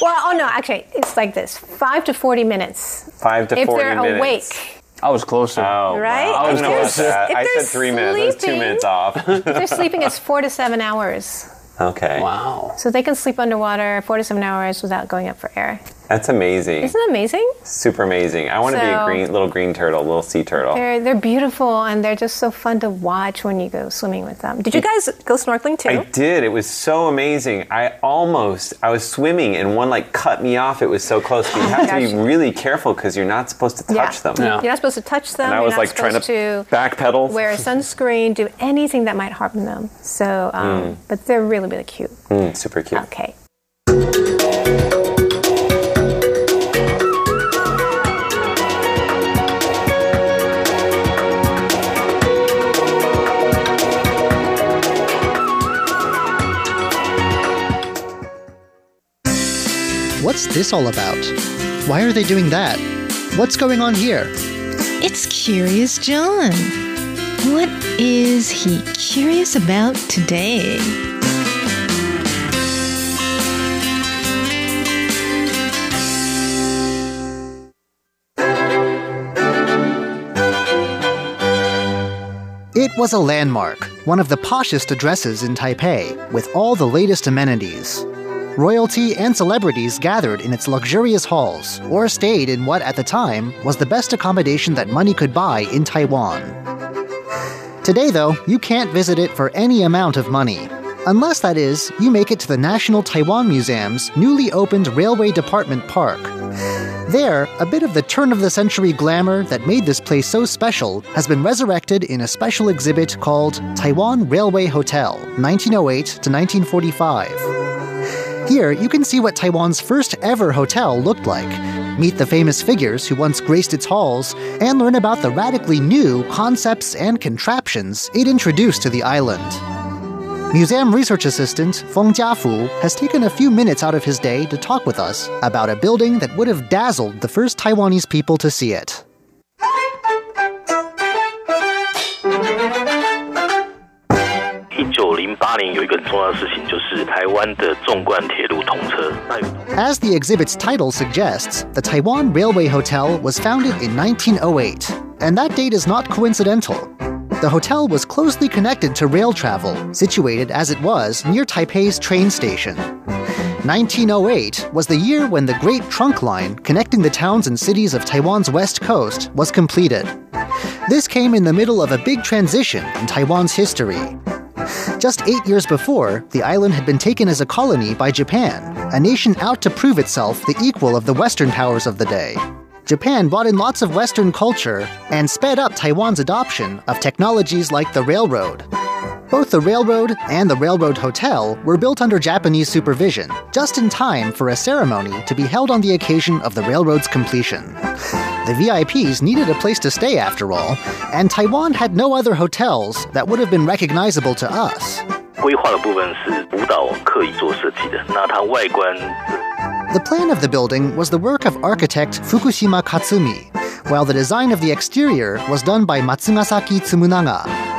Well, oh no, actually, it's like this: five to forty minutes. Five to if 40 they're awake, I was closer. Oh, Right? Wow. I was don't know about they're- that. if I said three minutes. That's two minutes off. if they're sleeping, it's four to seven hours. okay. Wow. So they can sleep underwater four to seven hours without going up for air. That's amazing. Isn't that amazing? Super amazing. I want to be a green little green turtle, little sea turtle. They're they're beautiful and they're just so fun to watch when you go swimming with them. Did you guys go snorkeling too? I did. It was so amazing. I almost, I was swimming and one like cut me off. It was so close. But you have to be really careful because you're not supposed to touch them. Yeah. You're not supposed to touch them. And I You're was not like trying to, supposed backpedal. wear sunscreen, do anything that might harm them. So, um, but they're really really cute. Mm, super cute. Okay. This all about? Why are they doing that? What's going on here? It's Curious John. What is he curious about today? It was a landmark, one of the poshest addresses in Taipei, with all the latest amenities. Royalty and celebrities gathered in its luxurious halls, or stayed in what at the time was the best accommodation that money could buy in Taiwan. Today, though, you can't visit it for any amount of money. Unless, that is, you make it to the National Taiwan Museum's newly opened Railway Department Park. There, a bit of the turn of the century glamour that made this place so special has been resurrected in a special exhibit called Taiwan Railway Hotel, 1908 to 1945. Here, you can see what Taiwan's first ever hotel looked like, meet the famous figures who once graced its halls, and learn about the radically new concepts and contraptions it introduced to the island. Museum research assistant Feng Jiafu has taken a few minutes out of his day to talk with us about a building that would have dazzled the first Taiwanese people to see it. 九零八年有一个很重要的事情，就是台湾的纵贯铁路通车。那有 As the exhibit's title suggests, the Taiwan Railway Hotel was founded in 1908, and that date is not coincidental. The hotel was closely connected to rail travel, situated as it was near Taipei's train station. 1908 was the year when the Great Trunk Line connecting the towns and cities of Taiwan's west coast was completed. This came in the middle of a big transition in Taiwan's history. Just eight years before, the island had been taken as a colony by Japan, a nation out to prove itself the equal of the Western powers of the day. Japan brought in lots of Western culture and sped up Taiwan's adoption of technologies like the railroad. Both the railroad and the railroad hotel were built under Japanese supervision, just in time for a ceremony to be held on the occasion of the railroad's completion. The VIPs needed a place to stay after all, and Taiwan had no other hotels that would have been recognizable to us. The plan of the building was the work of architect Fukushima Katsumi, while the design of the exterior was done by Matsugasaki Tsumunaga.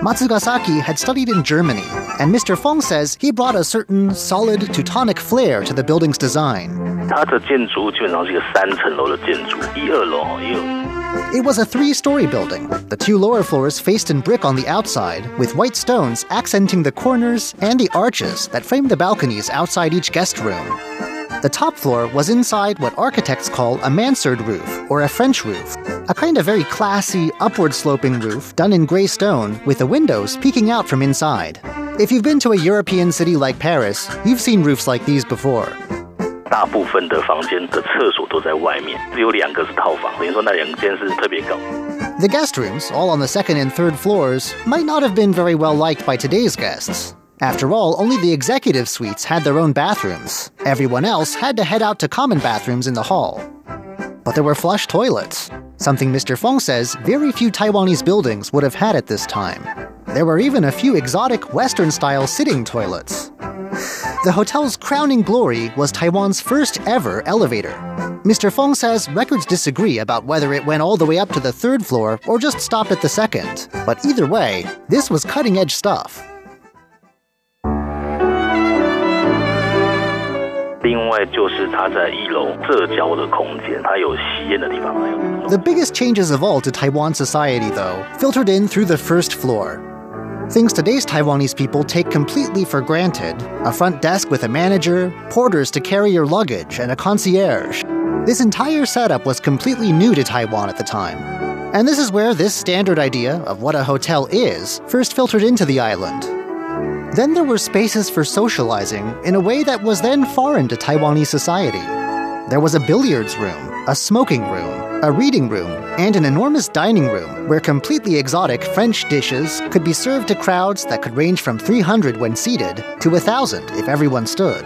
Matsugasaki had studied in Germany, and Mr. Feng says he brought a certain solid Teutonic flair to the building's design. It was a three story building. The two lower floors faced in brick on the outside, with white stones accenting the corners and the arches that framed the balconies outside each guest room. The top floor was inside what architects call a mansard roof, or a French roof, a kind of very classy, upward sloping roof done in gray stone with the windows peeking out from inside. If you've been to a European city like Paris, you've seen roofs like these before. 大部分的房间的厕所都在外面，只有两个是套房，等于说那两间是特别高。 The guest rooms, all on the second and third floors, might not have been very well liked by today's guests. After all, only the executive suites had their own bathrooms. Everyone else had to head out to common bathrooms in the hall. But there were flush toilets, something Mr. Fong says very few Taiwanese buildings would have had at this time. There were even a few exotic Western style sitting toilets. The hotel's crowning glory was Taiwan's first ever elevator. Mr. Fong says records disagree about whether it went all the way up to the third floor or just stopped at the second. But either way, this was cutting edge stuff. 另外就是它在一楼社交的空间，它有吸烟的地方，还有 The biggest changes of all to Taiwan society, though, filtered in through the first floor. Things today's Taiwanese people take completely for granted a front desk with a manager, porters to carry your luggage, and a concierge. This entire setup was completely new to Taiwan at the time. And this is where this standard idea of what a hotel is first filtered into the island. then there were spaces for socializing in a way that was then foreign to Taiwanese society. There was a billiards room, a smoking room, a reading room, and an enormous dining room where completely exotic French dishes could be served to crowds that could range from 300 when seated to 1,000 if everyone stood.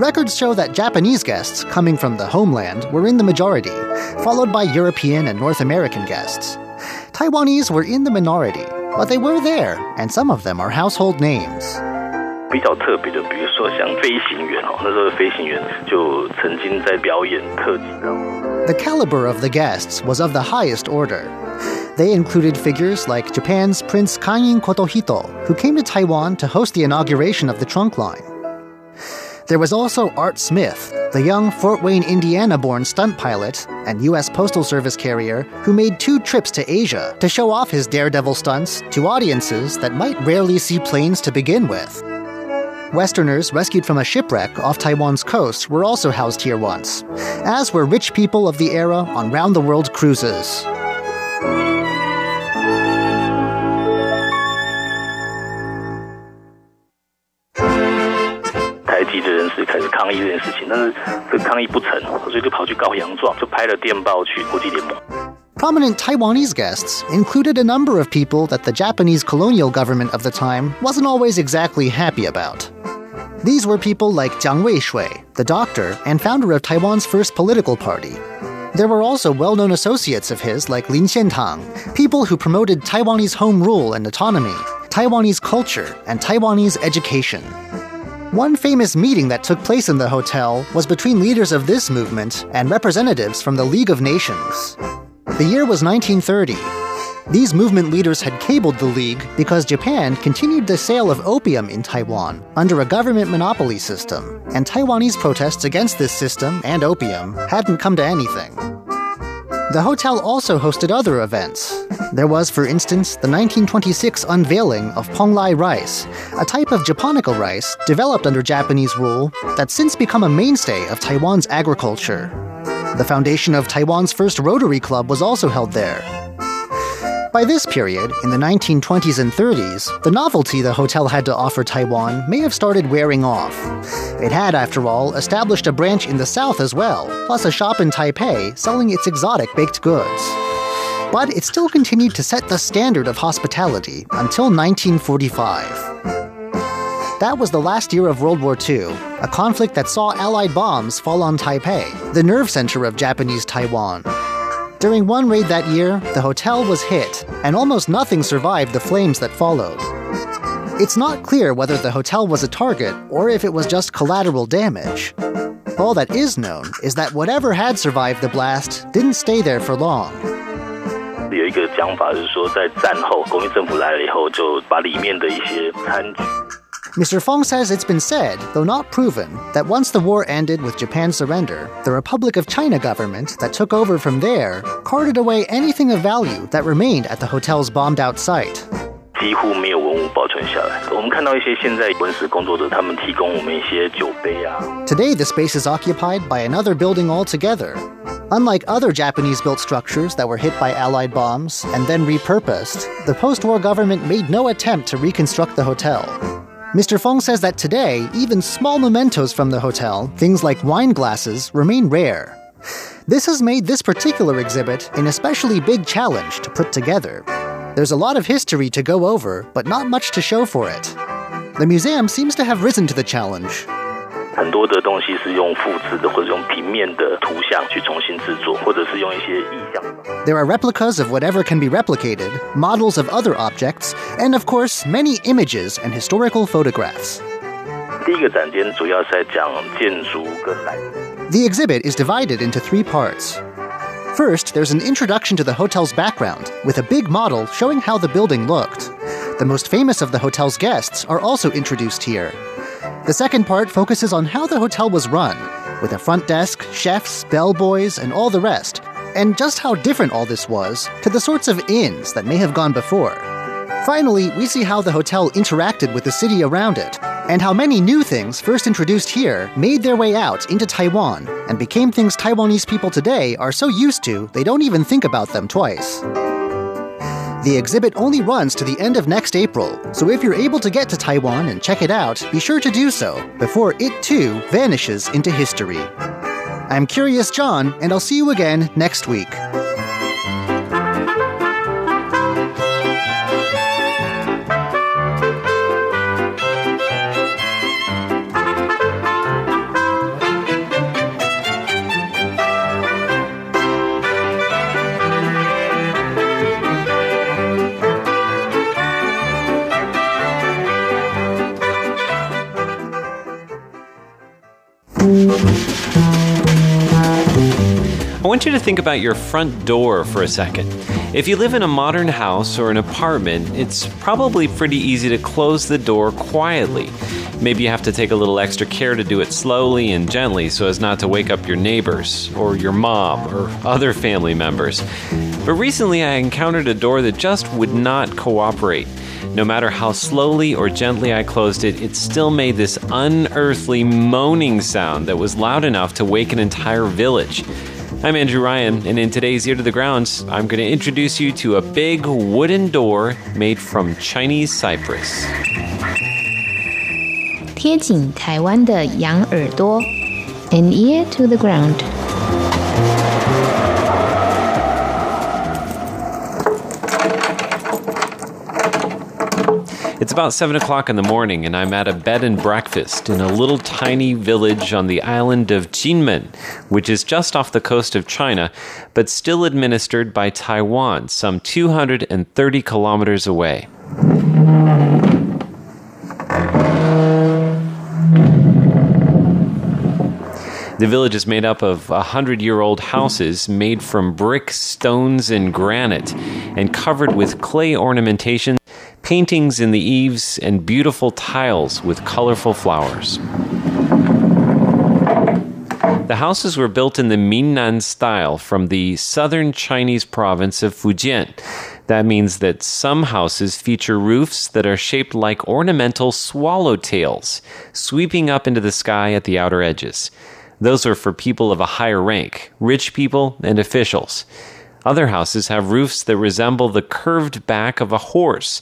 Records show that Japanese guests coming from the homeland were in the majority, followed by European and North American guests. Taiwanese were in the minority, but they were there, and some of them are household names. 比较特别的，比如说像飞行员哦，那时候飞行员就曾经在表演特技任务。The caliber of the guests was of the highest order. They included figures like Japan's Prince Kan'in Kotohito, who came to Taiwan to host the inauguration of the trunk line. There was also Art Smith, the young Fort Wayne, Indiana born stunt pilot and U.S. Postal Service carrier who made two trips to Asia to show off his daredevil stunts to audiences that might rarely see planes to begin with. Westerners rescued from a shipwreck off Taiwan's coast were also housed here once, as were rich people of the era on round the world cruises. 台籍的人士开始抗议这件事情，但是这个抗议不成，所以就跑去告洋状，就拍了电报去国际联盟。 Prominent Taiwanese guests included a number of people that the Japanese colonial government of the time wasn't always exactly happy about. These were people like Jiang Weishui, the doctor and founder of Taiwan's first political party. There were also well known associates of his like Lin Xiantang, people who promoted Taiwanese home rule and autonomy, Taiwanese culture, and Taiwanese education. One famous meeting that took place in the hotel was between leaders of this movement and representatives from the League of Nations. The year was 1930. These movement leaders had cabled the League because Japan continued the sale of opium in Taiwan under a government monopoly system, and Taiwanese protests against this system and opium hadn't come to anything. The hotel also hosted other events. There was, for instance, the 1926 unveiling of Ponglai rice, a type of japonica rice developed under Japanese rule that's since become a mainstay of Taiwan's agriculture. The foundation of Taiwan's first Rotary Club was also held there. By this period, in the 1920s and 30s, the novelty the hotel had to offer Taiwan may have started wearing off. It had, after all, established a branch in the south as well, plus a shop in Taipei selling its exotic baked goods. But it still continued to set the standard of hospitality until 1945. That was the last year of World War II, a conflict that saw Allied bombs fall on Taipei, the nerve center of Japanese Taiwan. During one raid that year, the hotel was hit, and almost nothing survived the flames that followed. It's not clear whether the hotel was a target or if it was just collateral damage. All that is known is that whatever had survived the blast didn't stay there for long. 有一个讲法是说，在战后国民政府来了以后，就把里面的一些餐具 Mr. Fong says it's been said, though not proven, that once the war ended with Japan's surrender, the Republic of China government that took over from there carted away anything of value that remained at the hotel's bombed out site. 几乎没有文物保存下来。我们看到一些现在文史工作者，他们提供我们一些酒杯啊， Today, the space is occupied by another building altogether. Unlike other Japanese built structures that were hit by Allied bombs and then repurposed, the post war government made no attempt to reconstruct the hotel. Mr. Fong says that today, even small mementos from the hotel, things like wine glasses, remain rare. This has made this particular exhibit an especially big challenge to put together. There's a lot of history to go over, but not much to show for it. The museum seems to have risen to the challenge. 很多的东西是用复制的，或者用平面的图像去重新制作，或者是用一些意象。 There are replicas of whatever can be replicated, models of other objects, and of course, many images and historical photographs. 第一个展间主要是在讲建筑跟来 The exhibit is divided into three parts. First, there's an introduction to the hotel's background, with a big model showing how the building looked. The most famous of the hotel's guests are also introduced here. The second part focuses on how the hotel was run, with a front desk, chefs, bellboys, and all the rest, and just how different all this was to the sorts of inns that may have gone before. Finally, we see how the hotel interacted with the city around it, and how many new things first introduced here made their way out into Taiwan and became things Taiwanese people today are so used to they don't even think about them twice. The exhibit only runs to the end of next April, so if you're able to get to Taiwan and check it out, be sure to do so before it too vanishes into history. I'm Curious John, and I'll see you again next week. Want you to think about your front door for a second. If you live in a modern house or an apartment, it's probably pretty easy to close the door quietly. Maybe you have to take a little extra care to do it slowly and gently so as not to wake up your neighbors, or your mom, or other family members. But recently I encountered a door that just would not cooperate. No matter how slowly or gently I closed it, it still made this unearthly moaning sound that was loud enough to wake an entire village. I'm Andrew Ryan, and in today's Ear to the Grounds, I'm going to introduce you to a big wooden door made from Chinese cypress. 贴紧台湾的羊耳朵，an ear to the ground。 It's about 7 o'clock in the morning, and I'm at a bed and breakfast in a little tiny village on the island of Jinmen, which is just off the coast of China, but still administered by Taiwan, some 230 kilometers away. The village is made up of a hundred year old houses made from brick, stones, and granite, and covered with clay ornamentation, paintings in the eaves, and beautiful tiles with colorful flowers. The houses were built in the Minnan style from the southern Chinese province of Fujian. That means that some houses feature roofs that are shaped like ornamental swallowtails, sweeping up into the sky at the outer edges. Those are for people of a higher rank, rich people, and officials. Other houses have roofs that resemble the curved back of a horse,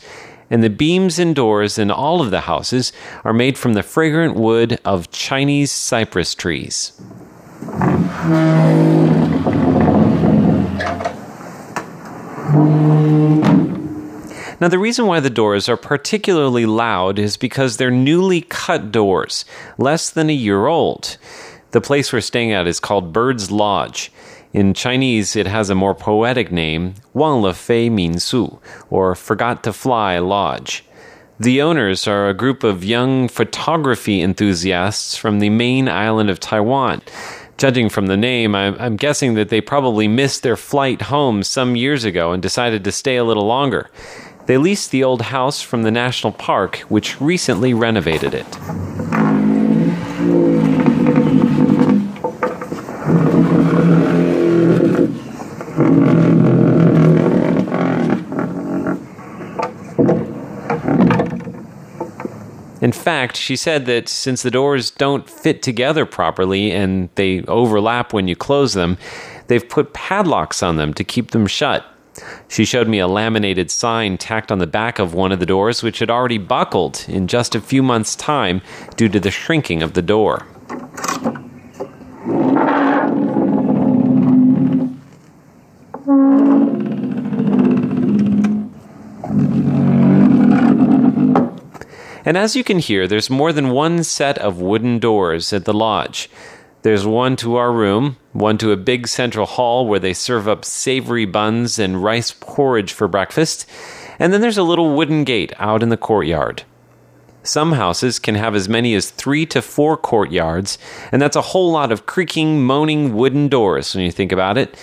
and the beams and doors in all of the houses are made from the fragrant wood of Chinese cypress trees. Now, the reason why the doors are particularly loud is because they're newly cut doors, less than a year old. The place we're staying at is called Bird's Lodge. In Chinese, it has a more poetic name, Wang Le Fei Min Su, or Forgot to Fly Lodge. The owners are a group of young photography enthusiasts from the main island of Taiwan. Judging from the name, I'm, I'm guessing that they probably missed their flight home some years ago and decided to stay a little longer. They leased the old house from the national park, which recently renovated it. In fact, she said that since the doors don't fit together properly and they overlap when you close them, they've put padlocks on them to keep them shut. She showed me a laminated sign tacked on the back of one of the doors, which had already buckled in just a few months' time due to the shrinking of the door. And as you can hear, there's more than one set of wooden doors at the lodge. There's one to our room, one to a big central hall where they serve up savory buns and rice porridge for breakfast, and then there's a little wooden gate out in the courtyard. Some houses can have as many as three to four courtyards, and that's a whole lot of creaking, moaning wooden doors when you think about it.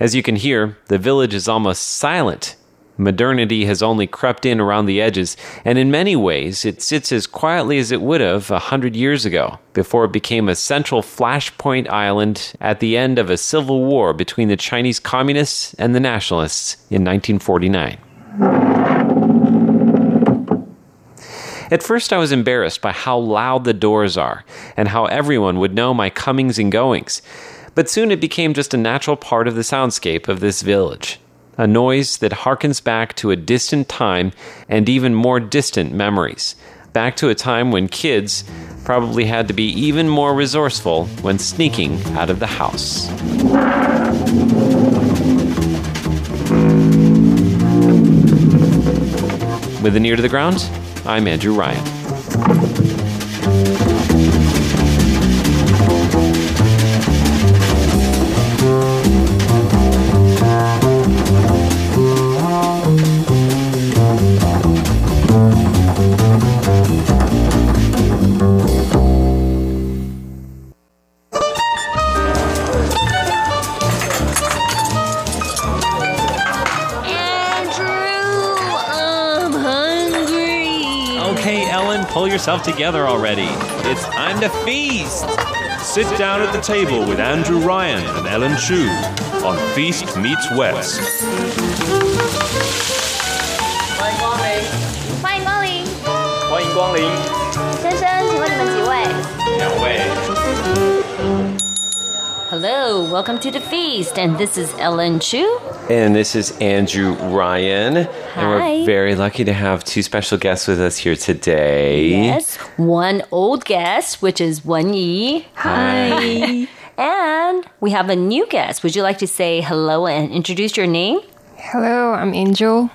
As you can hear, the village is almost silent Modernity has only crept in around the edges, and in many ways, it sits as quietly as it would have a hundred years ago, before it became a central flashpoint island at the end of a civil war between the Chinese Communists and the Nationalists in 1949. At first, I was embarrassed by how loud the doors are and how everyone would know my comings and goings. But soon it became just a natural part of the soundscape of this village. A noise that harkens back to a distant time and even more distant memories. Back to a time when kids probably had to be even more resourceful when sneaking out of the house. With an ear to the ground, I'm Andrew Ryan. yourself together already. It's time to feast. Sit down at the table with Andrew Ryan and Ellen Chu on Feast Meets West. Hello, welcome to the feast, and this is Ellen Chu. And this is Andrew Ryan. And we're very lucky to have two special guests with us here today. Yes, one old guest, which is Wen Yi. Hi. And we have a new guest. Would you like to say hello and introduce your name? Hello, I'm Angel.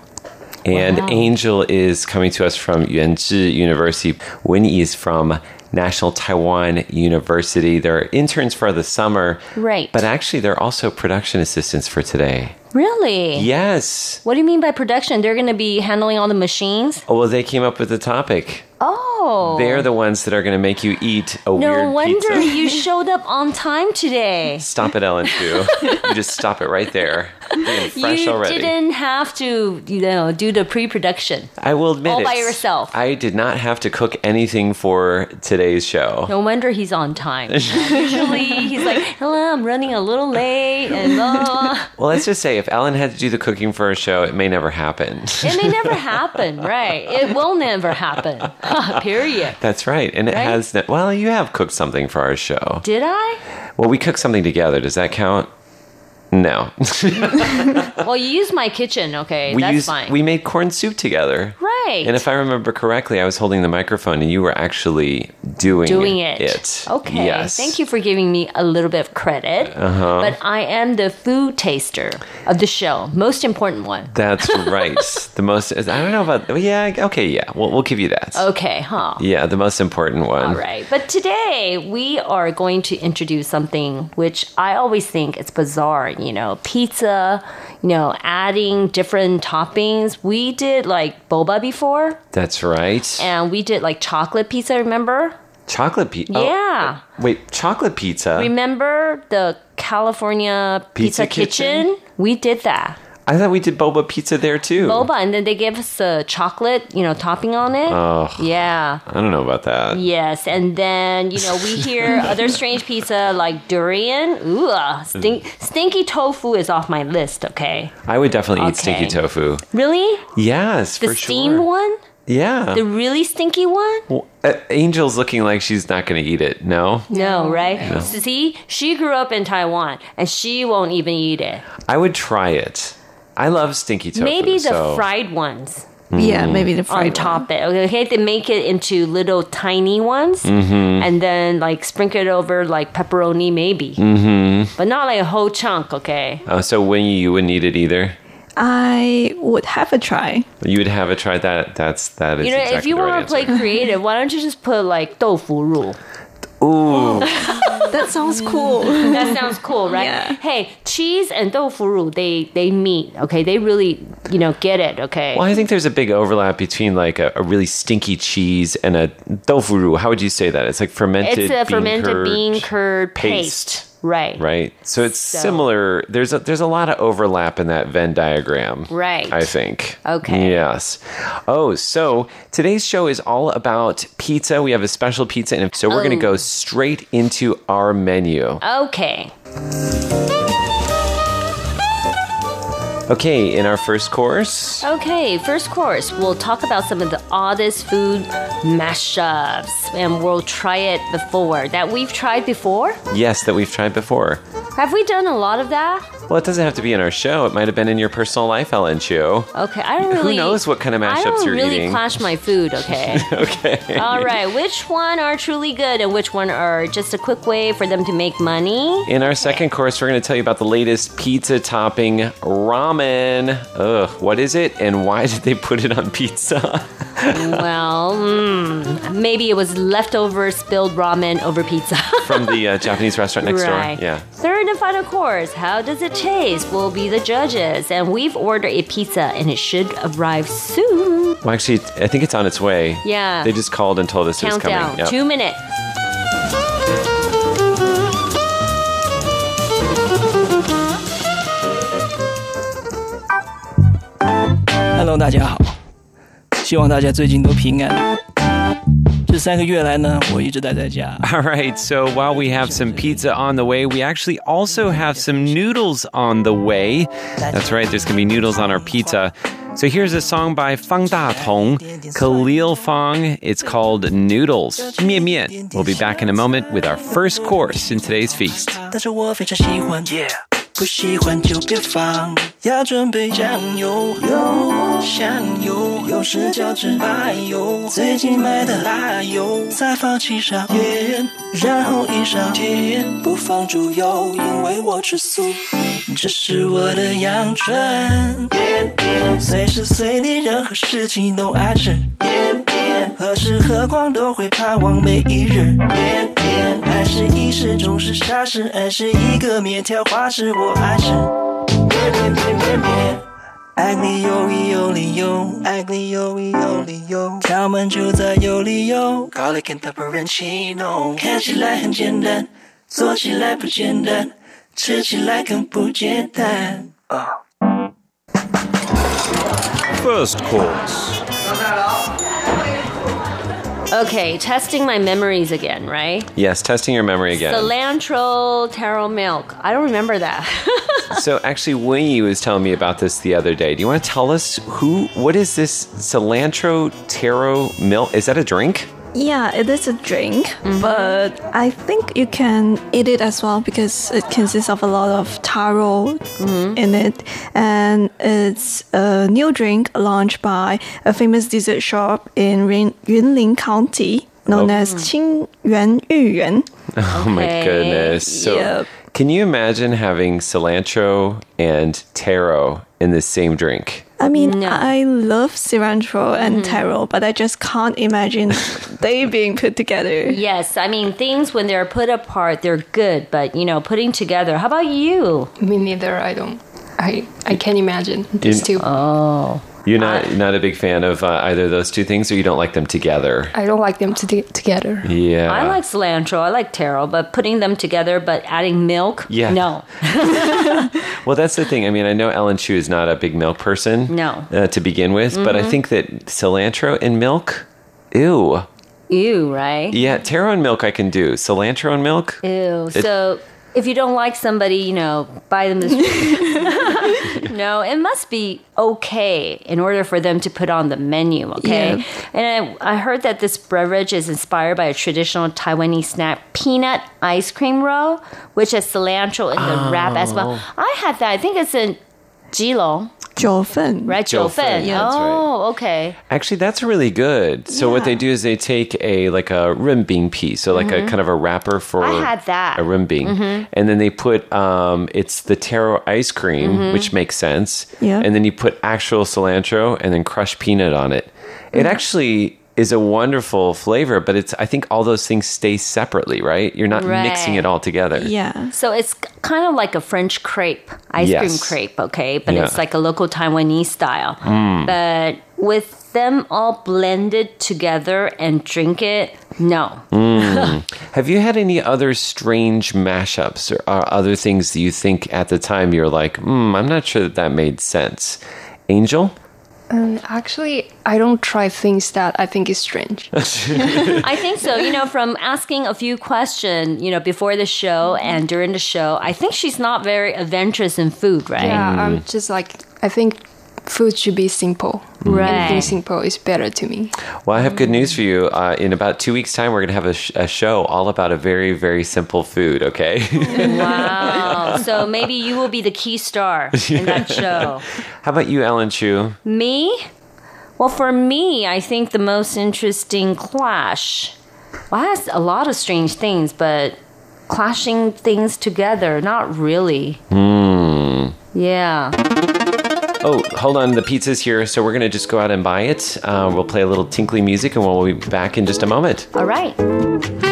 And Wow. Angel is coming to us from Yuanzhi University. Winnie is from National Taiwan University. They're interns for the summer. Right. But actually, they're also production assistants for today. Really? Yes. What do you mean by production? They're going to be handling all the machines? Oh, well, they came up with the topic. Oh, Oh. They're the ones that are going to make you eat a no weird wonder pizza. you showed up on time today. Stop it, Ellen, too. you just stop it right there. You already. didn't have to, you know, do the pre-production. I will admit all by yourself. I did not have to cook anything for today's show. No wonder he's on time. Usually he's like, "Hello, I'm running a little late," and. Well, let's just say if Ellen had to do the cooking for a show, it may never happen. It may never happen, right? It will never happen. Period. That's right. And it Right? has, well, you have cooked something for our show. Did I? Well, we cooked something together. Does that count? No. Well, you used my kitchen. Okay, we that's used, fine. we made corn soup together. right. And if I remember correctly, I was holding the microphone and you were actually doing, doing it. Okay. Yes. Thank you for giving me a little bit of credit. Uh-huh. But I am the food taster of the show. Most important one. That's right. the most, I don't know about, yeah, okay, yeah. We'll, we'll give you that. Okay, huh? Yeah, the most important one. All right. But today we are going to introduce something which I always think it's bizarre, you know, pizza, you know, adding different toppings. We did like boba before That's right. and we did like chocolate pizza, remember? chocolate pizza. Oh, yeah. wait, chocolate pizza? Remember the California Pizza, Pizza Kitchen? Kitchen? We did that. I thought we did boba pizza there too. Boba and then they gave us a chocolate, you know, topping on it. Oh, Yeah. I don't know about that. Yes, and then you know we hear other strange pizza like durian. Ooh, uh, stink, stinky tofu is off my list. Okay, I would definitely eat stinky tofu. really? Yes, The for steamed sure. one, Yeah. the really stinky one? Well, uh, Angel's looking like she's not going to eat it. No, No, right? See, she grew up in Taiwan and she won't even eat it. I would try it. I love stinky tofu. Maybe the so- fried ones Yeah, maybe the fried on top it. Okay, they make it into little tiny ones, and then like sprinkle it over like pepperoni, maybe, mm-hmm. but not like a whole chunk. Okay. Oh, so when you wouldn't eat it either, I would have a try. you would have a try that. That's that is You know, exactly if you the want to play creative, why don't you just put like tofu roux? Ooh, That sounds cool. That sounds cool, right? Yeah. Hey, cheese and tofu roux, they they meet. Okay, they really you know get it. Okay. well, I think there's a big overlap between like a, a really stinky cheese and a tofu roux. How would you say that? It's like fermented. it's a bean fermented curd bean curd paste. paste. Right. Right. So it's So- similar. There's a there's a lot of overlap in that Venn diagram. Right. I think. Okay. Yes. Oh, so today's show is all about pizza. We have a special pizza, and so we're going to Oh. go straight into our menu. Okay. Okay, in our first course. Okay, first course, we'll talk about some of the oddest food mashups and we'll try it before that we've tried before. Yes, that we've tried before. Have we done a lot of that? Well, it doesn't have to be in our show. It might have been in your personal life, Ellen Chu. Okay, I don't really. Who knows what kind of I mashups don't you're really eating. clash my food. Okay. Okay. All right, which one are truly good and which one are just a quick way for them to make money? In our second course, we're going to tell you about the latest pizza topping ramen. Ugh, what is it and why did they put it on pizza? well, mm, maybe it was leftover spilled ramen over pizza. From the uh, Japanese restaurant next right. door. Yeah. Third and final course, how does it taste? We'll be the judges. And we've ordered a pizza and it should arrive soon. Well, actually, I think it's on its way. Yeah. They just called and told us it was Countdown. coming. Yep. Two minutes. Hello，大家好， all right. so while we have some pizza on the way, we actually also have some noodles on the way. That's right, there's gonna be noodles on our pizza. So here's a song by Fang Da Tong, Khalil Fong. It's called Noodles. Mian Mian. We'll be back in a moment with our first course in today's feast. Yeah. 香油，有时叫芝麻油，最近买的辣油，再放七勺盐，然后一勺甜，不放猪油，因为我吃素。这是我的阳春，随时随地任何事情都爱吃，何时何况都会盼望每一日，甜甜，爱是一时总是傻事，爱是一个面条花式，我爱吃，面面面面面。爱你有理有理由，爱你有理有理由，敲门就在有理由。Garlic and pepperoncino，看起来很简单，做起来不简单，吃起来更不简单。啊、First course. Okay, testing my memories again, right? Yes, testing your memory again. Cilantro taro milk. I don't remember that. so actually, Winnie was telling me about this the other day. Do you want to tell us who, what is this cilantro taro milk? Is that a drink? Yeah, it is a drink, mm-hmm. but I think you can eat it as well because it consists of a lot of taro mm-hmm. in it. And it's a new drink launched by a famous dessert shop in Yun- Yunlin County known oh. as Qingyuan Yuyuan. Oh my goodness. So, Yep. can you imagine having cilantro and taro in the same drink? I mean, No. I love cilantro and mm-hmm. taro, but I just can't imagine they being put together. yes, I mean, things when they're put apart, they're good, but you know, putting together. How about you? Me neither. I don't. I I can't imagine these two. Oh. You're not not a big fan of uh, either of those two things, or you don't like them together. I don't like them to be together. Yeah. I like cilantro, I like taro, but putting them together, but adding milk? Yeah. No. Well, that's the thing. I mean, I know Ellen Chu is not a big milk person. No. Uh, to begin with, but I think that cilantro and milk, ew. Ew, right? Yeah, taro and milk I can do. Cilantro and milk. Ew. So if you don't like somebody, you know, buy them this. no, it must be okay in order for them to put on the menu, okay? Yeah. And I, I heard that this beverage is inspired by a traditional Taiwanese snack, peanut ice cream roll, which has cilantro in the wrap as well. Oh. I had that. I think it's in Keelung, 九份. right? Jiufen, Jiufen. yeah, that's right. oh, okay. Actually, that's really good. So what they do is they take a like a runbing piece, so like a kind of a wrapper for Mm-hmm. I had that. Mm-hmm. a runbing, and then they put um, it's the taro ice cream, Mm-hmm. which makes sense. Yeah. And then you put actual cilantro and then crushed peanut on it. It actually is a wonderful flavor, but it's I think all those things stay separately, right? You're not mixing it all together. Yeah. So it's kind of like a French crepe, ice cream crepe, okay? But Yeah. it's like a local Taiwanese style. Mm. But with them all blended together and drink it, no. Have you had any other strange mashups or, or other things that you think at the time you're like, hmm, I'm not sure that that made sense? Angel? Um, actually, I don't try things that I think is strange. I think so. You know, from asking a few questions, you know, before the show and during the show, I think she's not very adventurous in food, right? yeah, I'm just like I think food should be simple. Right. Anything simple is better to me. Well, I have good news for you. Uh, in about two weeks' time, we're going to have a, sh- a show all about a very, very simple food, okay? Wow. so maybe you will be the key star in that show. How about you, Ellen Chu? Me? Well, for me, I think the most interesting clash. Well, that's a lot of strange things, but clashing things together, not really. Hmm. Yeah. Oh, hold on. The pizza's here, so we're to just go out and buy it. Uh, we'll play a little tinkly music, and we'll be back in just a moment. All right.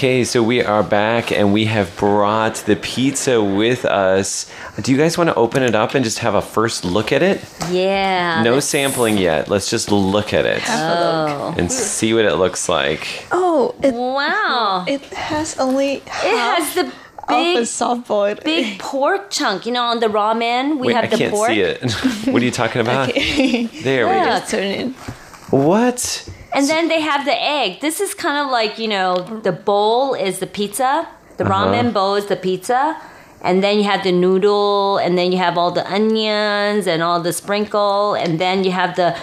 Okay, so we are back, and we have brought the pizza with us. Do you guys want to open it up and just have a first look at it? Yeah. No sampling yet. Let's just look at it Oh. and see what it looks like. Oh, it, Wow. it has only It has the big, soft boiled big pork chunk. You know, on the ramen, we Wait, have I the can't pork. see it. what are you talking about? There we Yeah. Turn it. What? And then they have the egg. This is kind of like, you know, the bowl is the pizza, the Uh-huh. ramen bowl is the pizza. And then you have the noodle, and then you have all the onions and all the sprinkle, and then you have the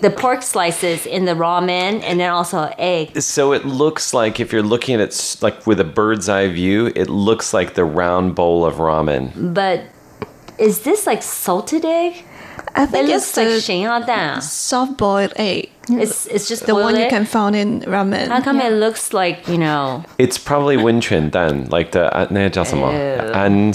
the pork slices in the ramen, and then also egg. So it looks like if you're looking at it s- like with a bird's eye view, it looks like the round bowl of ramen. But is this like salted egg? I think it it's like soft boiled egg. It's it's just the one you can find in ramen. How come it looks like you know? It's probably Win then, like the uh, 那叫什么? Ew. An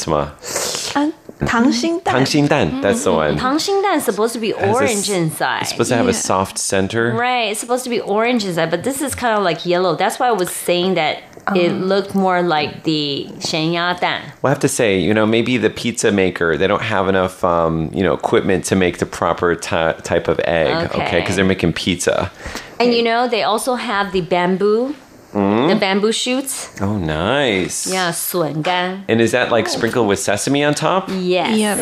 mm-hmm. that's the one. Tangxindan is supposed to be a orange inside. It's supposed to have a soft center. Right, it's supposed to be orange inside, but this is kind of like yellow. That's why I was saying that it looked more like the 咸鸭蛋. Well, I have to say, you know, maybe the pizza maker, they don't have enough, um, you know, equipment to make the proper ty- type of egg, okay? Okay. Because they're making pizza. And you know, they also have the bamboo, the bamboo shoots. Oh, nice. Yeah, 笋干. And is that like sprinkled with sesame on top? Yes. Yep.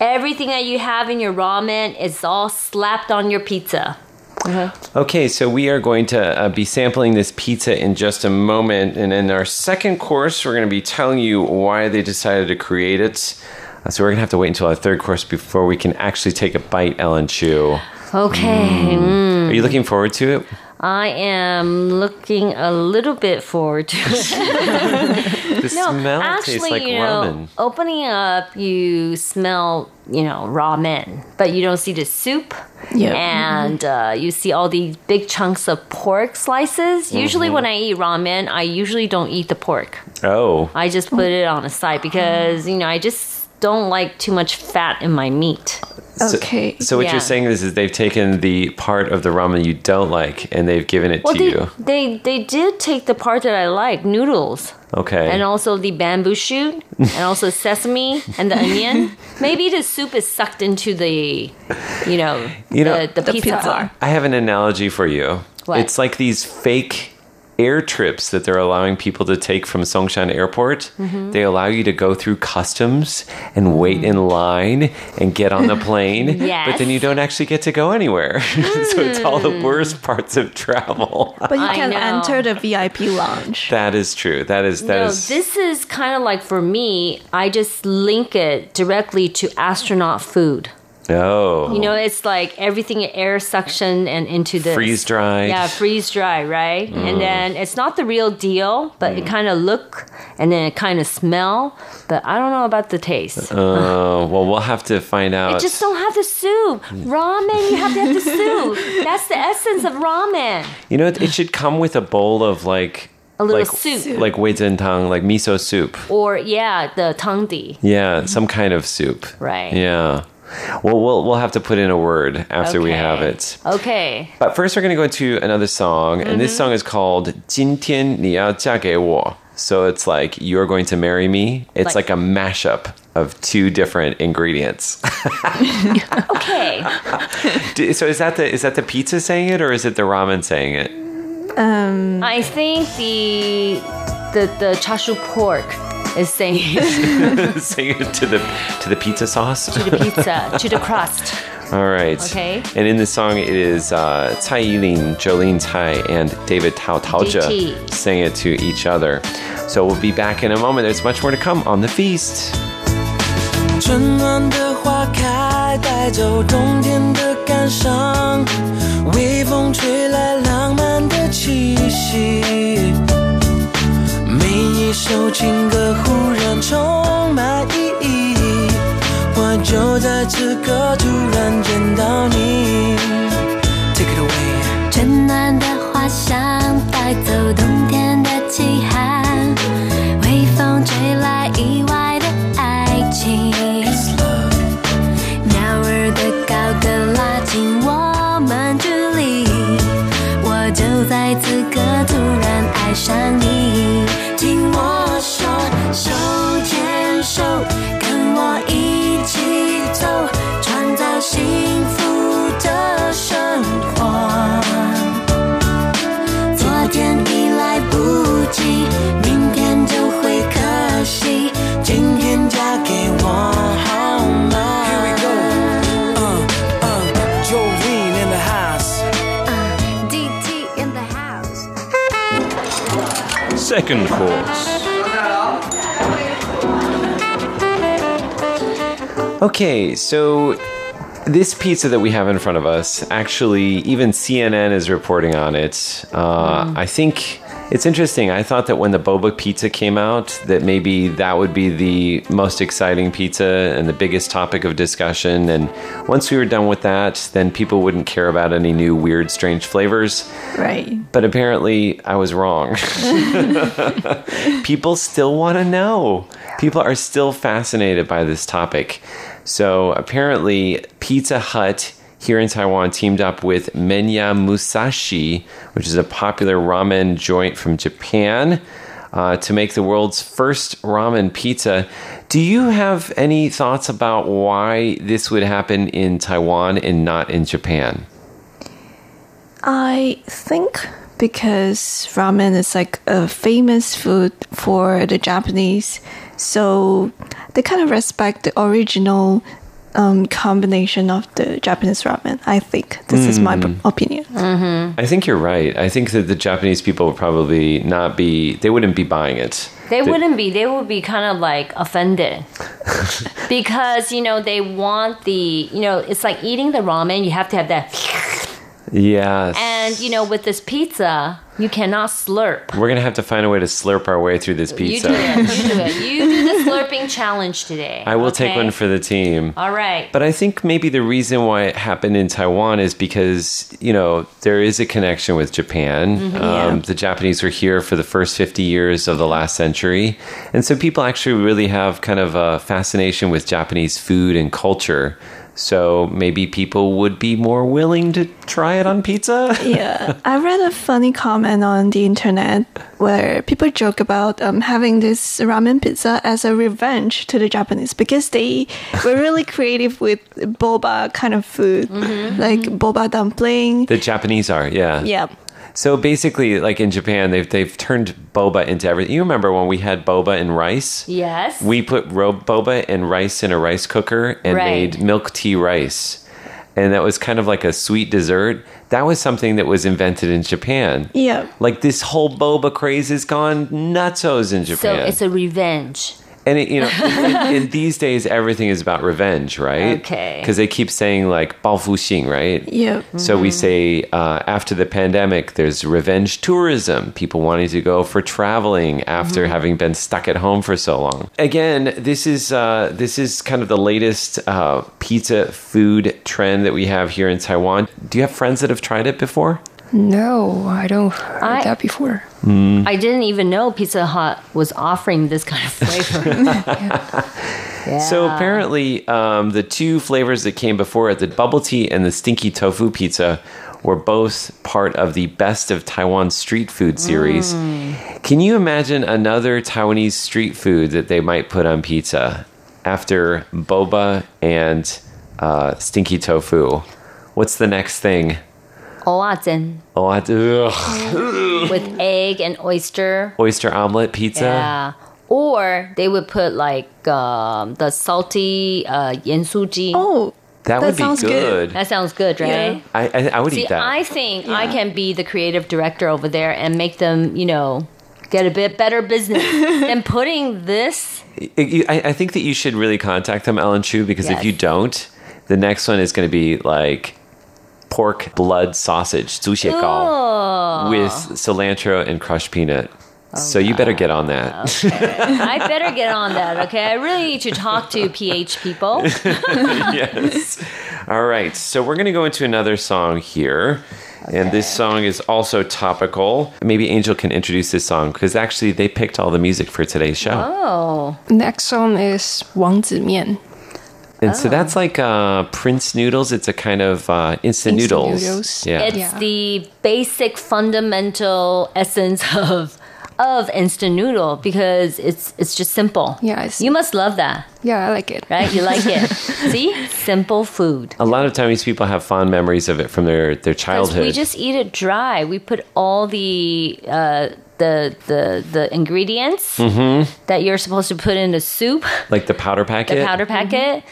Everything that you have in your ramen is all slapped on your pizza. Okay, so we are going to uh, be sampling this pizza in just a moment. And in our second course, we're going to be telling you why they decided to create it. Uh, so we're going to have to wait until our third course before we can actually take a bite, Ellen Chu. Okay. Are you looking forward to it? I am looking a little bit forward to it. The smell Actually, tastes like you know, ramen. opening up, you smell, you know, ramen, but you don't see the soup. Yeah. And uh, you see all these big chunks of pork slices. Usually, Mm-hmm. when I eat ramen, I usually don't eat the pork. Oh. I just put it on the side because, you know, I just don't like too much fat in my meat. So- Okay. So, what Yeah. you're saying is, is they've taken the part of the ramen you don't like and they've given it Well, to they, you. they they did take the part that I like, noodles. Okay. and also the bamboo shoot, and also sesame and the onion. Maybe the soup is sucked into the, you know, You know- the, the, pizza. pizza. I have an analogy for you. What? It's like these fake air trips that they're allowing people to take from Songshan Airport. Mm-hmm. They allow you to go through customs and wait in line and get on the plane, but then you don't actually get to go anywhere. so it's all the worst parts of travel. But you can enter the VIP lounge. that is true. That is that No, is- this is kind of like for me. I just link it directly to astronaut food. Oh. You know, it's like everything air suction and into the freeze dry. Yeah, freeze dry, right? Mm. And then it's not the real deal, but mm. it kind of look and then it kind of smell. But I don't know about the taste. Oh, uh, well, we'll have to find out. It just don't have the soup. Ramen, you have to have the soup. That's the essence of ramen. You know, it, it should come with a bowl of like a little like, soup, like tang, like miso soup, or yeah, the tangdi. Yeah, some kind of soup. Right. Yeah. Well, we'll we'll have to put in a word after we have Okay. it. Okay. But first, we're going to go into another song, and this song is called "今天你要嫁给我." So it's like you're going to marry me. It's like, Like- a mashup of two different ingredients. Okay. Do- so is that the is that the pizza saying it, or is it the ramen saying it? I think the the the chashu pork is saying saying it to the to the pizza sauce to the pizza to the crust. All right. Okay. And in this song, it is uh, Tsai Yilin, Jolin Tsai and David Tao Taoja singing it to each other. So we'll be back in a moment. There's much more to come on the feast. 春暖的花开，带走冬天的感伤，微风吹来浪漫的气息。每一首情歌忽然充满意义，我就在此刻突然见到你。Take it away。春暖的花香带走冬天的凄寒，微风吹来意外的爱情，鸟儿的高歌拉近我们距离，我就在此刻突然爱上你，Second course. Okay, so this pizza that we have in front of us, actually, even CNN is reporting on it. Uh, I think it's interesting. I thought that when the boba pizza came out, that maybe that would be the most exciting pizza and the biggest topic of discussion. And once we were done with that, then people wouldn't care about any new weird, strange flavors. Right. But apparently, I was wrong. People still want to know. People are still fascinated by this topic. So apparently, Pizza Hut here in Taiwan teamed up with Menya Musashi, which is a popular ramen joint from Japan. Uh, to make the world's first ramen pizza. Do you have any thoughts about why this would happen in Taiwan and not in Japan? I think because ramen is like a famous food for the Japanese, so they kind of respect the original um, combination of the Japanese ramen. I think this is my Mm. opinion. I think you're right. I think that the Japanese people would probably not be, they wouldn't be buying it. They The- wouldn't be. They would be kind of like offended because you know they want the you know it's like eating the ramen. You have to have that, Yes. and you know with this pizza you cannot slurp. We're going to have to find a way to slurp our way through this You pizza. do it. You do it. You do the slurping challenge today. I will take one for the team. All right. But I think maybe the reason why it happened in Taiwan is because, you know, there is a connection with Japan. Mhm. Um, Yeah. The Japanese were here for the first 50 years of the last century. And so people actually really have kind of a fascination with Japanese food and culture. So maybe people would be more willing to try it on pizza. yeah, I read a funny comment on the internet where people joke about um, having this ramen pizza as a revenge to the Japanese because they were really creative with boba kind of food, like boba dumpling. The Japanese are, yeah. Yeah. So basically, like in Japan, they've they've turned boba into everything. You remember when we had boba and rice? Yes. We put ro- boba and rice in a rice cooker and Right. made milk tea rice, and that was kind of like a sweet dessert. That was something that was invented in Japan. Yeah. Like this whole boba craze has gone nutsos in Japan. So Japan. it's a revenge. And it, you know, in, in these days, everything is about revenge, right? Okay. Because they keep saying like "baofuxing," right? Yeah. So we Mm-hmm. say uh, after the pandemic, there's revenge tourism. People wanting to go for traveling after Mm-hmm. having been stuck at home for so long. Again, this is uh, this is kind of the latest uh, pizza food trend that we have here in Taiwan. Do you have friends that have tried it before? No, I don't heard I- that before. I didn't even know Pizza Hut was offering this kind of flavor. So apparently, um, the two flavors that came before it, the bubble tea and the stinky tofu pizza, were both part of the Best of Taiwan Street Food series. Can you imagine another Taiwanese street food that they might put on pizza after boba and uh, stinky tofu? What's the next thing? Oazen Oh, with egg and oyster. oyster omelet pizza. Yeah. Or they would put like um, the salty uh, yensuji. Oh, That, That would be sounds good. good. That sounds good, right? Yeah. I, I, I would See, eat that. I think I can be the creative director over there and make them, you know, get a bit better business than putting this. I, I, I think that you should really contact them, Ellen Chu, because if you don't, the next one is going to be like pork blood sausage, zuxiegao, oh. with cilantro and crushed peanut. Oh, so you better get on that. Oh, okay. I better get on that. Okay, I really need to talk to PH people. yes. All right. So we're going to go into another song here. Okay. And this song is also topical. Maybe Angel can introduce this song because actually they picked all the music for today's show. Oh. Next song is Wang Zimian. 面. And so that's like uh, Prince noodles. It's a kind of uh, instant, Instant noodles. noodles. Yeah. It's Yeah. the basic fundamental essence of of instant noodle because it's it's just simple. Yeah, it's- You must love that, Yeah, I like it. right? You like it. See? Simple food. a lot of Taiwanese people have fond memories of it from their, their 'Cause childhood. We just eat it dry. We put all the uh, the the the ingredients that you're supposed to put in the soup, like the powder packet the powder packet,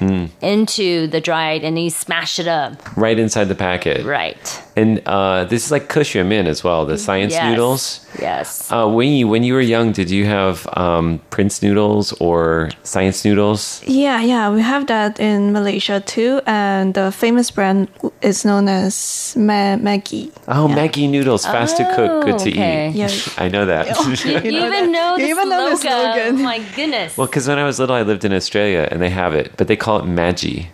into the dried, and then you smash it up. right inside the packet. Right. And uh, this is like kush min as well, the science Yes. noodles. Yes. Uh, when you when you were young, did you have um, Prince noodles or science noodles? yeah, yeah. We have that in Malaysia too, and the famous brand is known as Ma- Maggi. Oh, Maggi noodles, fast to cook, good to Oh, okay. eat. Yeah. I know that. Oh, you, You know even that. know the You even know the slogan. slogan. My goodness. well, because when I was little, I lived in Australia and they have it, but they call it Maggi.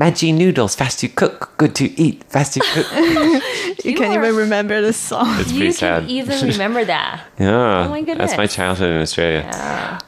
Maggi noodles, fast to cook, good to eat, fast to cook. You, can't are- even remember the song. It's you pretty sad. can even remember that. Yeah, Oh my that's my childhood in Australia.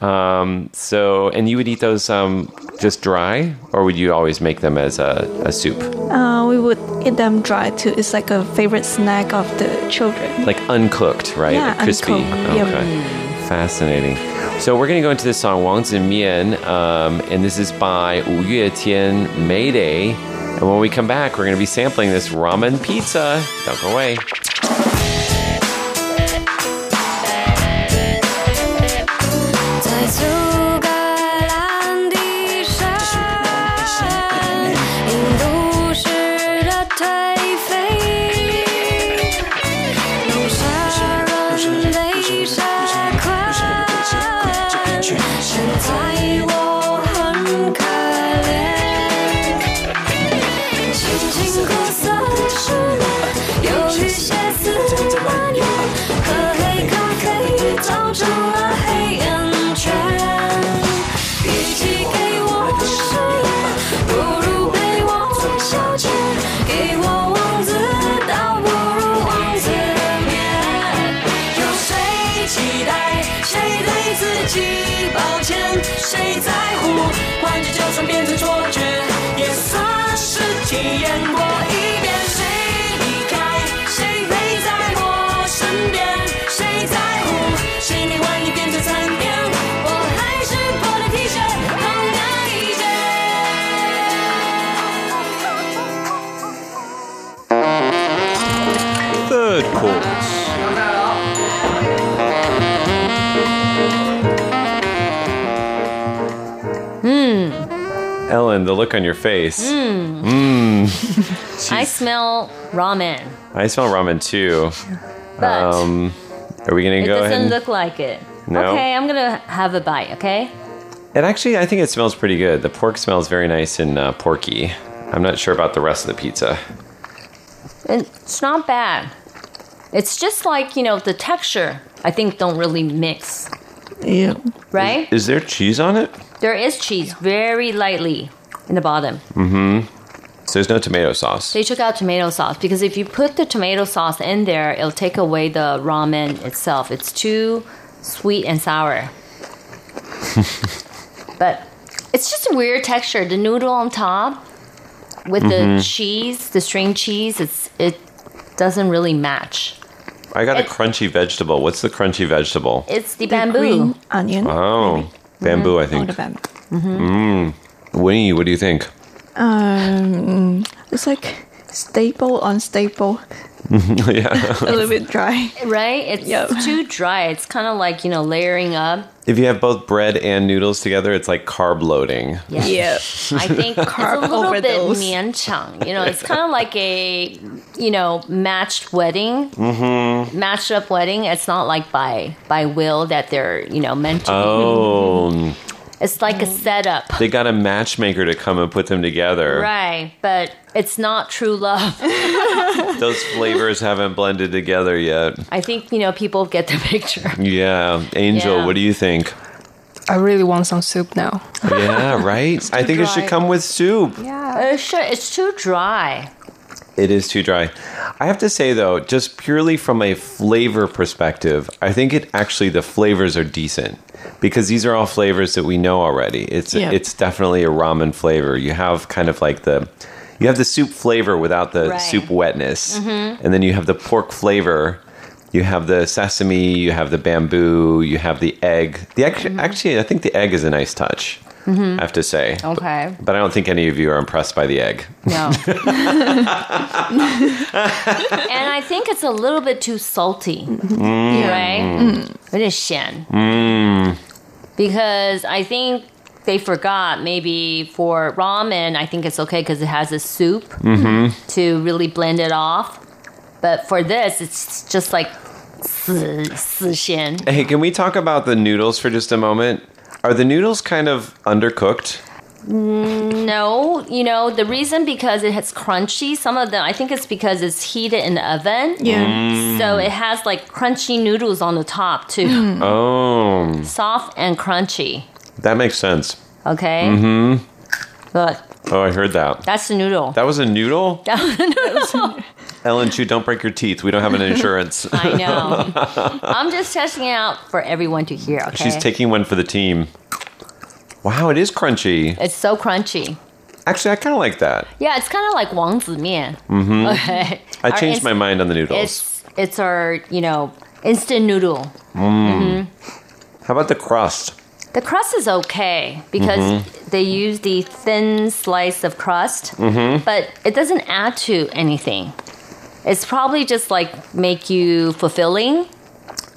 Um, so, and you would eat those um, just dry, or would you always make them as a, a soup, Uh, we would eat them dry too. It's like a favorite snack of the children. like uncooked, right? Yeah, like crispy. uncooked. Yep. Fascinating. So we're going to go into this song Wang Zi Mian, um, and this is by Wu Yue Tian Mayday. And when we come back, we're going to be sampling this ramen pizza. Don't go away. Look on your face. Mmm. I smell ramen, I smell ramen too. but Um, are we going it to go ahead? doesn't and- look like it. No? Okay, I'm gonna have a bite. Okay. It actually, I think it smells pretty good. The pork smells very nice and uh, porky. I'm not sure about the rest of the pizza. It's not bad. It's just like, you know, the texture, I think, don't really mix, Yeah. right? Is there cheese on it? There is cheese very lightly in the bottom. Mm-hmm. So there's no tomato sauce. They took out tomato sauce because if you put the tomato sauce in there, it'll take away the ramen itself. It's too sweet and sour. but it's just a weird texture. The noodle on top with Mhm. the cheese, the string cheese, it's it doesn't really match. I got a crunchy vegetable. What's the crunchy vegetable? It's the, bamboo. onion. Oh, bamboo, I think. the bamboo. Mm. Winnie, what do you think? Um, it's like staple on staple. yeah. a little bit dry. Right? It's too dry. It's kind of like, you know, layering up. If you have both bread and noodles together, it's like carb loading. Yeah. I think it's a little overdose. bit 勉强. You know, it's kind of like a, you know, matched wedding, Mm-hmm. matched up wedding. It's not like by by will that they're, you know, meant to. be. Oh, It's like a setup. they got a matchmaker to come and put them together. Right, but it's not true love. Those flavors haven't blended together yet. I think, you know, people get the picture. Yeah. Angel, Yeah. what do you think? I really want some soup now. Yeah, right? I think it should come with soup. Uh, sure, it's too dry. It is too dry. I have to say though, just purely from a flavor perspective, I think it actually the flavors are decent because these are all flavors that we know already. It's Yeah. it's definitely a ramen flavor. You have kind of like the you have the soup flavor without the Right. soup wetness. Mhm. And then you have the pork flavor. You have the sesame, you have the bamboo, you have the egg. The egg actually I think the egg is a nice touch. Mm-hmm. I have to say. Okay. But, but, I don't think any of you are impressed by the egg. No. and I think it's a little bit too salty, mm. right? Mm. It is shen. Mm. Because I think they forgot maybe for ramen, I think it's okay because it has a soup mm-hmm. to really blend it off. But for this, it's just like Hey, can we talk about the noodles for just a moment? Are the noodles kind of undercooked? No, you know, the reason because it has crunchy, some of them, I think it's because it's heated in the oven. Yeah. Mm. So it has like crunchy noodles on the top too. Oh, Soft and crunchy. that makes sense. Okay? Mm-hmm. Look, Oh, I heard that. that's the noodle. That was a noodle? That was the noodle. Ellen Chu, don't break your teeth. We don't have an insurance. I know. I'm just testing it out for everyone to hear. Okay? She's taking one for the team. Wow, it is crunchy. It's so crunchy. Actually, I kind of like that. Yeah, it's kind of like Wang Zi Mian. Mm-hmm. Okay. I our changed my mind on the noodles. It's, it's our, you know, instant noodle. Mm. Mm-hmm. How about the crust? The crust is okay because mm-hmm. they use the thin slice of crust, mm-hmm. but it doesn't add to anything. It's probably just like make you fulfilling.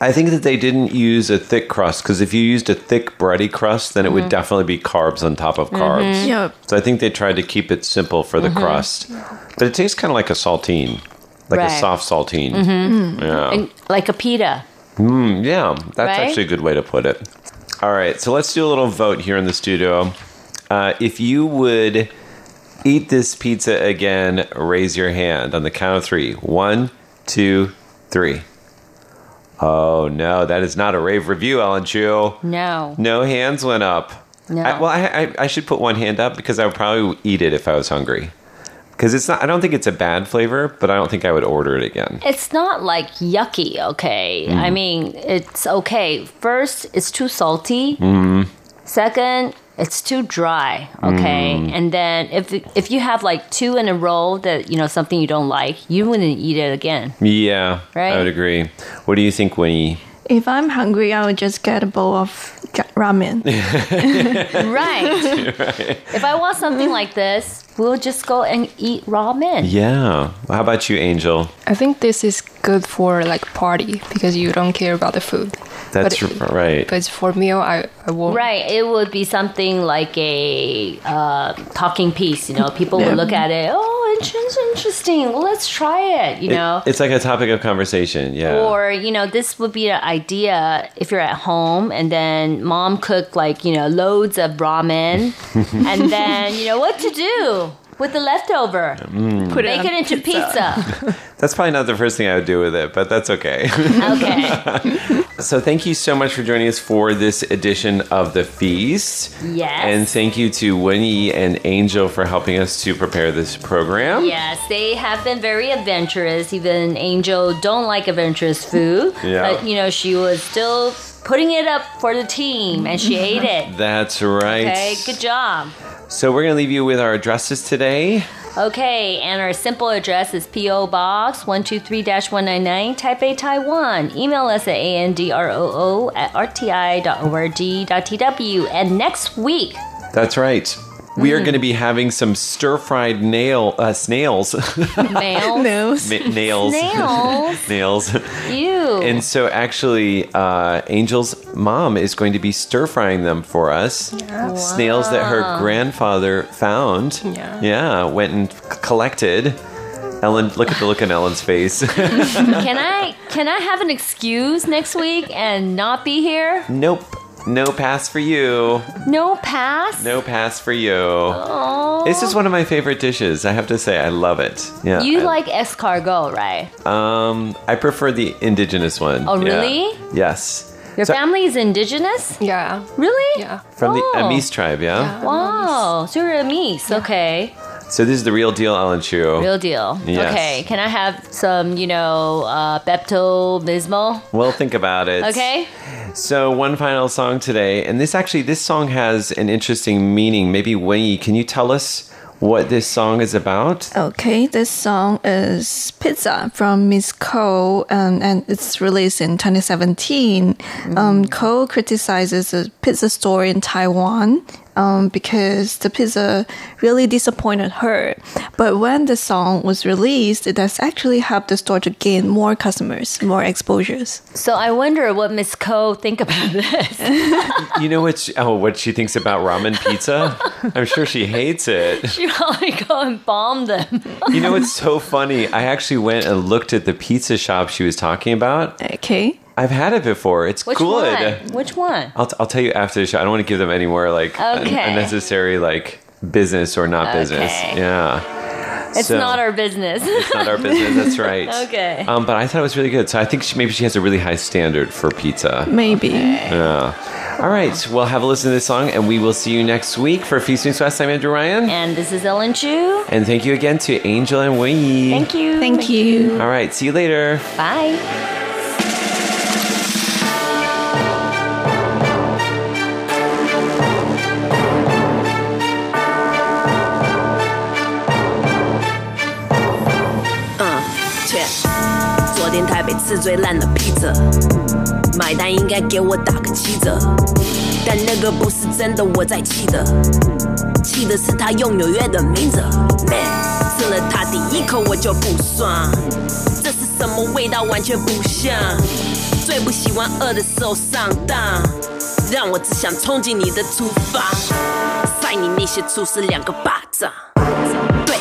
I think that they didn't use a thick crust because if you used a thick bready crust, then it would Mhm. definitely be carbs on top of carbs. Mhm. Yeah. So I think they tried to keep it simple for the Mhm. crust, but it tastes kind of like a saltine, like a Right. soft saltine. Mhm. Yeah. And like a pita. Mm, yeah, that's Right? actually a good way to put it. All right, so let's do a little vote here in the studio. Uh, if you would eat this pizza again, raise your hand on the count of three. One, two, three. Oh no, that is not a rave review, Ellen Chu. No. No hands went up. No. I, well, I, I, I should put one hand up because I would probably eat it if I was hungry. Because it's not. I don't think it's a bad flavor, but I don't think I would order it again. It's not like yucky, okay? Mm. I mean, it's okay. First, it's too salty. Mm. Second, it's too dry, okay? Mm. And then if if you have like two in a row that, you know, something you don't like, you wouldn't eat it again. Yeah, Right? I would agree. What do you think, Winnie? If I'm hungry, I would just get a bowl of ramen. right. right. If I want something like this, we'll just go and eat ramen. Yeah. How about you, Angel? I think this is good for like party because you don't care about the food. That's But- right. But for meal, I, I won't. Right, it would be something like a uh, talking piece. You know, people Yeah. would look at it. Oh, it's interesting. Well, let's try it. You It- know, it's like a topic of conversation. Yeah. Or, you know, this would be an idea if you're at home and then mom cooked like, you know, loads of ramen and then, you know, what to do? With the leftover. Mm. Put it Make it into pizza. That's probably not the first thing I would do with it, but that's okay. okay. so thank you so much for joining us for this edition of the feast. Yes. And thank you to Winnie and Angel for helping us to prepare this program. Yes, they have been very adventurous. Even Angel don't like adventurous food, Yeah. but you know she was still putting it up for the team, and she ate it. That's right. Okay, good job. So we're going to leave you with our addresses today. Okay, and our simple address is P.O. Box 123-199, Taipei, Taiwan. Email us at androo at rti.org.tw. And next week, That's right. We Mm. are going to be having some stir-fried nail uh, snails. mail. Nose. Ma- nails. Snails. nails. Ew. And so, actually, uh, Angel's mom is going to be stir frying them for us. Snails that her grandfather found. Yeah. Yeah, went and c- collected. Ellen, look at the look on Ellen's face. can I can I have an excuse next week and not be here? nope. No pass for you. No pass? No pass for you. Oh. This is one of my favorite dishes. I have to say, I love it. Yeah. You I- like escargot, right? Um, I prefer the indigenous one. Oh, Yeah. really? Yes. Your So- family is indigenous? Yeah. Really? Yeah. From the Oh. Amis tribe, yeah? Wow, so you're a Mies. Okay. So this is the real deal, Ellen Chu. Real deal. Yes. Okay. Can I have some, you know, uh, Pepto Bismol? We'll think about it. Okay. So one final song today, and this actually this song has an interesting meaning. Maybe Winnie, can you tell us what this song is about? Okay, this song is Pizza from Miss Ko, um, and it's released in 2017. Um, Ko criticizes a pizza store in Taiwan um, because the pizza really disappointed her. But when the song was released, it has actually helped the store to gain more customers, more exposures. So I wonder what Miss Ko think about this. You know what? She, oh, what she thinks about ramen pizza? I'm sure she hates it. she probably go and bomb them. You know what's so funny? I actually went and looked at the pizza shop she was talking about. Okay. I've had it before. It's Which good. one? Which one? I'll, t- I'll tell you after the show. I don't want to give them any more like un- unnecessary like business or not business. Yeah. It's So- not our business. It's not our business. That's right. Okay. Um, but I thought it was really good. So I think she, maybe she has a really high standard for pizza. Maybe. Yeah. All right. Well, have a listen to this song, and we will see you next week for Feast News West. I'm Andrew Ryan. and this is Ellen Chu. And thank you again to Angel and Wei. Thank you. Thank you. All right. See you later. Bye. 天台北吃最烂的披萨，买单应该给我打个七折，但那个不是真的，我在气的，气的是他用纽约的名字，man，吃了它第一口我就不爽，这是什么味道完全不像，最不喜欢饿的时候上当，让我只想冲进你的厨房，塞你那些厨师两个巴掌。对，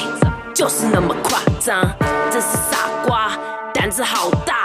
就是那么夸张，真是傻瓜，胆子好大，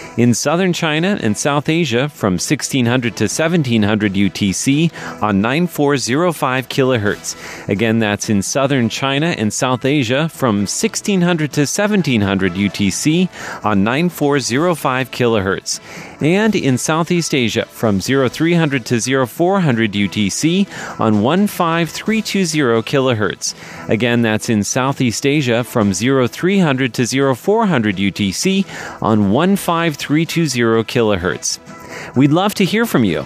In southern China and South Asia from 1600 to 1700 UTC on 9405 kilohertz. Again, that's in southern China and South Asia from 1600 to 1700 UTC on 9405 kilohertz. And in Southeast Asia from 0300 to 0400 UTC on 15320 kilohertz. Again, that's in Southeast Asia from 0300 to 0400 UTC on 15320 kilohertz. We'd love to hear from you.